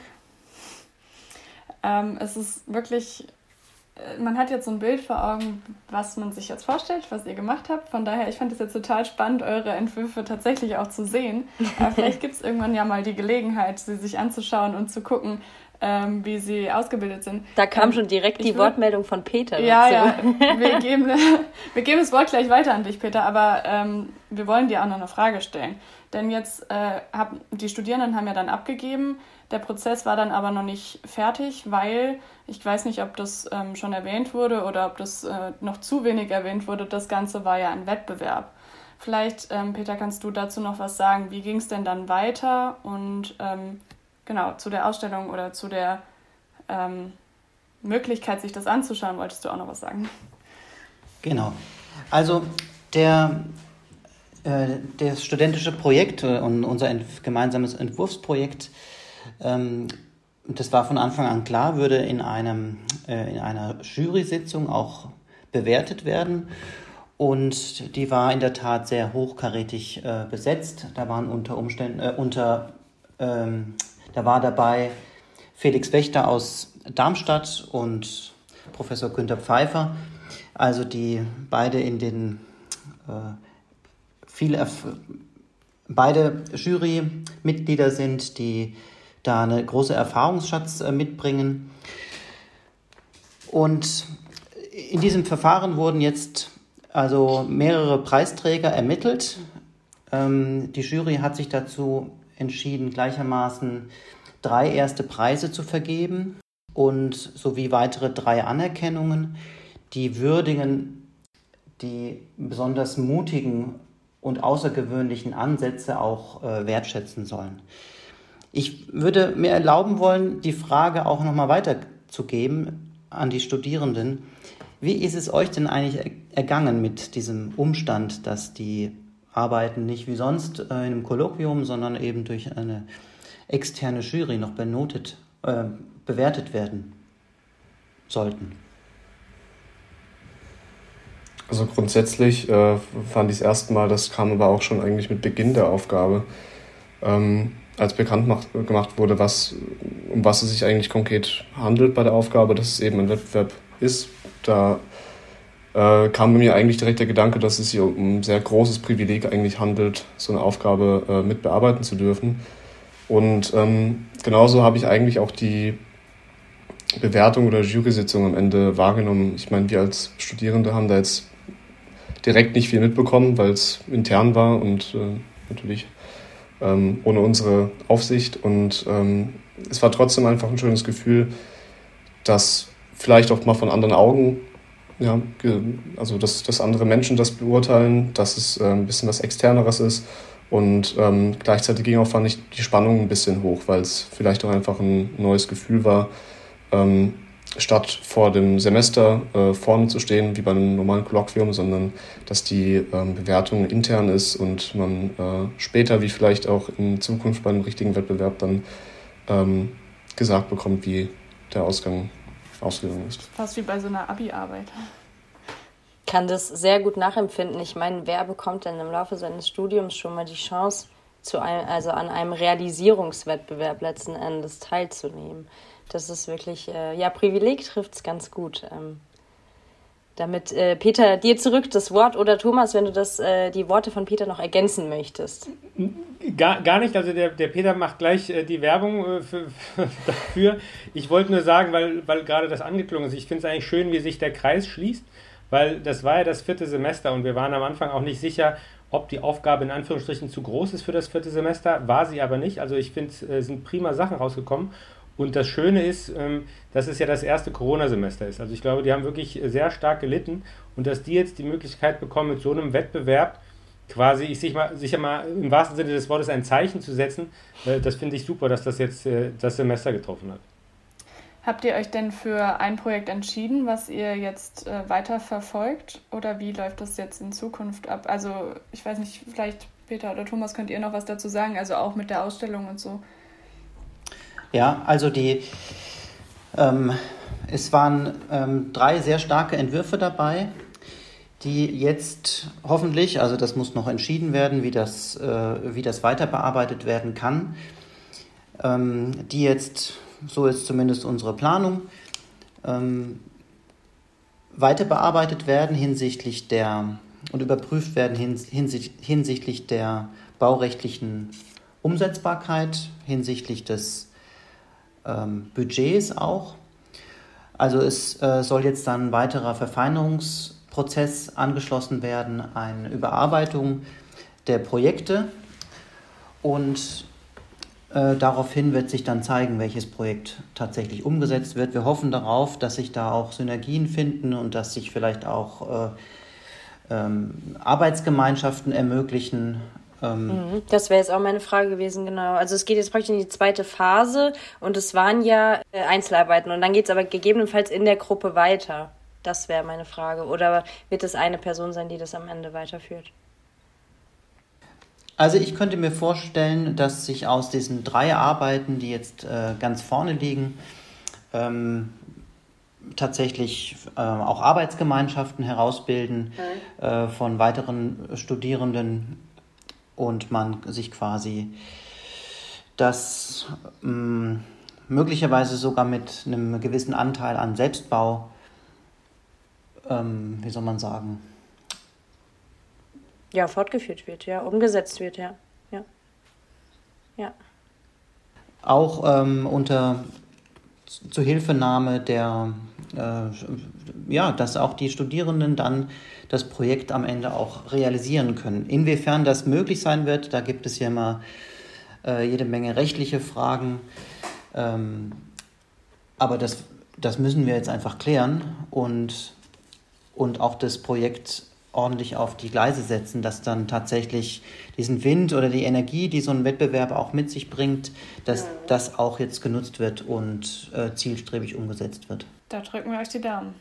Ähm, es ist wirklich man hat jetzt so ein Bild vor Augen, was man sich jetzt vorstellt, was ihr gemacht habt. Von daher, ich fand es jetzt total spannend, eure Entwürfe tatsächlich auch zu sehen. Aber vielleicht gibt es irgendwann ja mal die Gelegenheit, sie sich anzuschauen und zu gucken, ähm, wie sie ausgebildet sind. Da kam ähm, schon direkt die Wortmeldung von Peter. Ja, dazu. ja. Wir geben, wir geben das Wort gleich weiter an dich, Peter, aber ähm, wir wollen dir auch noch eine Frage stellen. Denn jetzt äh, hab, die Studierenden haben ja dann abgegeben. Der Prozess war dann aber noch nicht fertig, weil ich weiß nicht, ob das ähm, schon erwähnt wurde oder ob das äh, noch zu wenig erwähnt wurde. Das Ganze war ja ein Wettbewerb. Vielleicht, ähm, Peter, kannst du dazu noch was sagen? Wie ging es denn dann weiter und ähm, genau zu der Ausstellung oder zu der ähm, Möglichkeit, sich das anzuschauen, wolltest du auch noch was sagen? Genau. Also der, äh, das studentische Projekt äh, und unser gemeinsames Entwurfsprojekt ähm, das war von Anfang an klar, würde in, einem, äh, in einer Jury-Sitzung auch bewertet werden. Und die war in der Tat sehr hochkarätig äh, besetzt. Da waren unter Umständen, äh, unter, ähm, da war dabei Felix Wächter aus Darmstadt und Professor Günter Pfeiffer, also die beide in den äh, viel beide Jurymitglieder sind, die da eine große Erfahrungsschatz äh, mitbringen. Und in diesem Verfahren wurden jetzt also mehrere Preisträger ermittelt. Ähm, die Jury hat sich dazu entschieden, gleichermaßen drei erste Preise zu vergeben und sowie weitere drei Anerkennungen, die würdigen die besonders mutigen und außergewöhnlichen Ansätze auch äh, wertschätzen sollen. Ich würde mir erlauben wollen, die Frage auch nochmal weiterzugeben an die Studierenden. Wie ist es euch denn eigentlich ergangen mit diesem Umstand, dass die Arbeiten nicht wie sonst äh, in einem Kolloquium, sondern eben durch eine externe Jury noch benotet, äh, bewertet werden sollten? Also grundsätzlich äh, fand ich es erstmal, das kam aber auch schon eigentlich mit Beginn der Aufgabe. Ähm, als bekannt macht, gemacht wurde, was, um was es sich eigentlich konkret handelt bei der Aufgabe, dass es eben ein Wettbewerb ist, da äh, kam mir eigentlich direkt der Gedanke, dass es sich um ein sehr großes Privileg eigentlich handelt, so eine Aufgabe äh, mit bearbeiten zu dürfen. Und ähm, genauso habe ich eigentlich auch die Bewertung oder Jury-Sitzung am Ende wahrgenommen. Ich meine, wir als Studierende haben da jetzt direkt nicht viel mitbekommen, weil es intern war und äh, natürlich ähm, ohne unsere Aufsicht. Und ähm, es war trotzdem einfach ein schönes Gefühl, dass vielleicht auch mal von anderen Augen, ja, also dass, dass andere Menschen das beurteilen, dass es äh, ein bisschen was Externeres ist. Und ähm, gleichzeitig ging auch, fand ich, die Spannung ein bisschen hoch, weil es vielleicht auch einfach ein neues Gefühl war, ähm, statt vor dem Semester äh, vorne zu stehen, wie bei einem normalen Kolloquium, sondern dass die ähm, Bewertung intern ist und man äh, später, wie vielleicht auch in Zukunft bei einem richtigen Wettbewerb, dann ähm, gesagt bekommt, wie der Ausgang ausgegangen ist. Fast wie bei so einer Abi-Arbeit. Kann das sehr gut nachempfinden. Ich meine, wer bekommt denn im Laufe seines Studiums schon mal die Chance, zu einem, also an einem Realisierungswettbewerb letzten Endes teilzunehmen? Das ist wirklich, äh, ja, Privileg trifft es ganz gut. Ähm, damit, äh, Peter, dir zurück das Wort oder Thomas, wenn du das, äh, die Worte von Peter noch ergänzen möchtest. Gar, gar nicht, also der, der Peter macht gleich äh, die Werbung äh, für, für, dafür. Ich wollte nur sagen, weil, weil gerade das angeklungen ist, ich finde es eigentlich schön, wie sich der Kreis schließt, weil das war ja das vierte Semester und wir waren am Anfang auch nicht sicher, ob die Aufgabe in Anführungsstrichen zu groß ist für das vierte Semester, war sie aber nicht. Also ich finde, es äh, sind prima Sachen rausgekommen Und das Schöne ist, ähm, dass es ja das erste Corona-Semester ist. Also ich glaube, die haben wirklich sehr stark gelitten und dass die jetzt die Möglichkeit bekommen, mit so einem Wettbewerb quasi, ich sicher mal, sicher mal im wahrsten Sinne des Wortes ein Zeichen zu setzen, äh, das finde ich super, dass das jetzt äh, das Semester getroffen hat. Habt ihr euch denn für ein Projekt entschieden, was ihr jetzt äh, weiter? Oder wie läuft das jetzt in Zukunft ab? Also, ich weiß nicht, vielleicht Peter oder Thomas, könnt ihr noch was dazu sagen? Also auch mit der Ausstellung und so. Ja, also die, ähm, es waren ähm, drei sehr starke Entwürfe dabei, die jetzt hoffentlich, also das muss noch entschieden werden, wie das, äh, wie das weiter bearbeitet werden kann, ähm, die jetzt so ist zumindest unsere Planung, ähm, weiter bearbeitet werden hinsichtlich der und überprüft werden hinsichtlich der baurechtlichen Umsetzbarkeit, hinsichtlich des ähm, Budgets auch. Also es äh, soll jetzt dann ein weiterer Verfeinerungsprozess angeschlossen werden, eine Überarbeitung der Projekte und äh, daraufhin wird sich dann zeigen, welches Projekt tatsächlich umgesetzt wird. Wir hoffen darauf, dass sich da auch Synergien finden und dass sich vielleicht auch äh, ähm, Arbeitsgemeinschaften ermöglichen. Ähm mhm. das wäre jetzt auch meine Frage gewesen, genau. Also es geht jetzt praktisch in die zweite Phase und es waren ja äh, Einzelarbeiten und dann geht es aber gegebenenfalls in der Gruppe weiter. Das wäre meine Frage. Oder wird es eine Person sein, die das am Ende weiterführt? Also ich könnte mir vorstellen, dass sich aus diesen drei Arbeiten, die jetzt äh, ganz vorne liegen, ähm, tatsächlich äh, auch Arbeitsgemeinschaften herausbilden mhm. äh, von weiteren Studierenden und man sich quasi das ähm, möglicherweise sogar mit einem gewissen Anteil an Selbstbau, ähm, wie soll man sagen, ja, fortgeführt wird, ja, umgesetzt wird, ja. Ja. ja. Auch ähm, unter Zuhilfenahme der, äh, ja, dass auch die Studierenden dann das Projekt am Ende auch realisieren können. Inwiefern das möglich sein wird, da gibt es ja immer äh, jede Menge rechtliche Fragen. Ähm, aber das, das müssen wir jetzt einfach klären und, und auch das Projekt ordentlich auf die Gleise setzen, dass dann tatsächlich diesen Wind oder die Energie, die so ein Wettbewerb auch mit sich bringt, dass das auch jetzt genutzt wird und äh, zielstrebig umgesetzt wird. Da drücken wir euch die Daumen.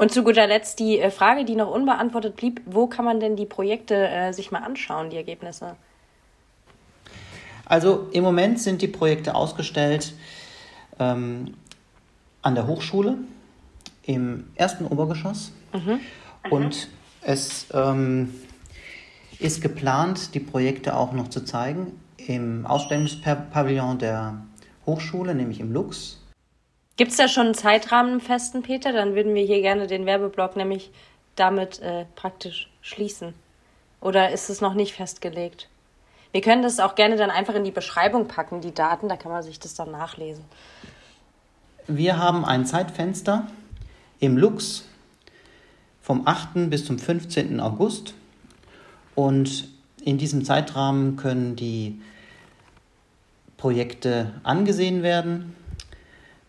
Und zu guter Letzt die äh, Frage, die noch unbeantwortet blieb, wo kann man denn die Projekte äh, sich mal anschauen, die Ergebnisse? Also im Moment sind die Projekte ausgestellt ähm, an der Hochschule im ersten Obergeschoss Mhm. Und es ähm, ist geplant, die Projekte auch noch zu zeigen im Ausstellungspavillon der Hochschule, nämlich im Lux. Gibt es da schon einen Zeitrahmen festen, Peter? Dann würden wir hier gerne den Werbeblock nämlich damit äh, praktisch schließen. Oder ist es noch nicht festgelegt? Wir können das auch gerne dann einfach in die Beschreibung packen, die Daten, da kann man sich das dann nachlesen. Wir haben ein Zeitfenster im Lux vom 8. bis zum 15. August. Und in diesem Zeitrahmen können die Projekte angesehen werden.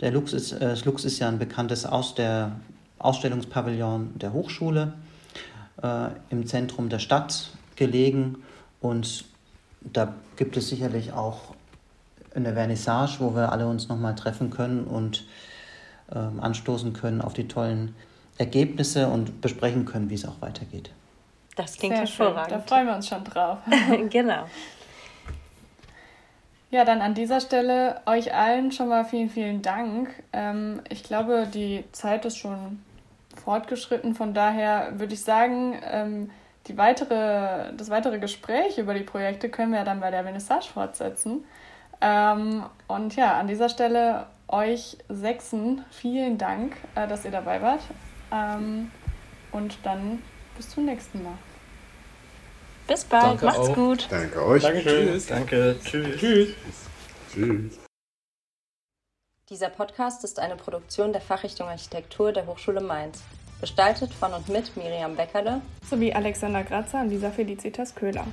Der Lux ist, äh, das Lux ist ja ein bekanntes Aus der Ausstellungspavillon der Hochschule äh, im Zentrum der Stadt gelegen und da gibt es sicherlich auch eine Vernissage, wo wir alle uns nochmal treffen können und äh, anstoßen können auf die tollen Ergebnisse und besprechen können, wie es auch weitergeht. Das klingt Sehr hervorragend. Schön. Da freuen wir uns schon drauf. genau. Ja, dann an dieser Stelle euch allen schon mal vielen, vielen Dank. Ähm, ich glaube, die Zeit ist schon fortgeschritten. Von daher würde ich sagen, ähm, die weitere, das weitere Gespräch über die Projekte können wir dann bei der Vernissage fortsetzen. Ähm, und ja, an dieser Stelle euch Sechsen vielen Dank, äh, dass ihr dabei wart. Ähm, und dann bis zum nächsten Mal. Bis bald. Danke Macht's auch. gut. Danke euch. Danke, tschüss. Danke. Tschüss. Tschüss. Tschüss. Dieser Podcast ist eine Produktion der Fachrichtung Architektur der Hochschule Mainz. Gestaltet von und mit Miriam Beckerle sowie Alexander Grazer und Lisa Felicitas Köhler.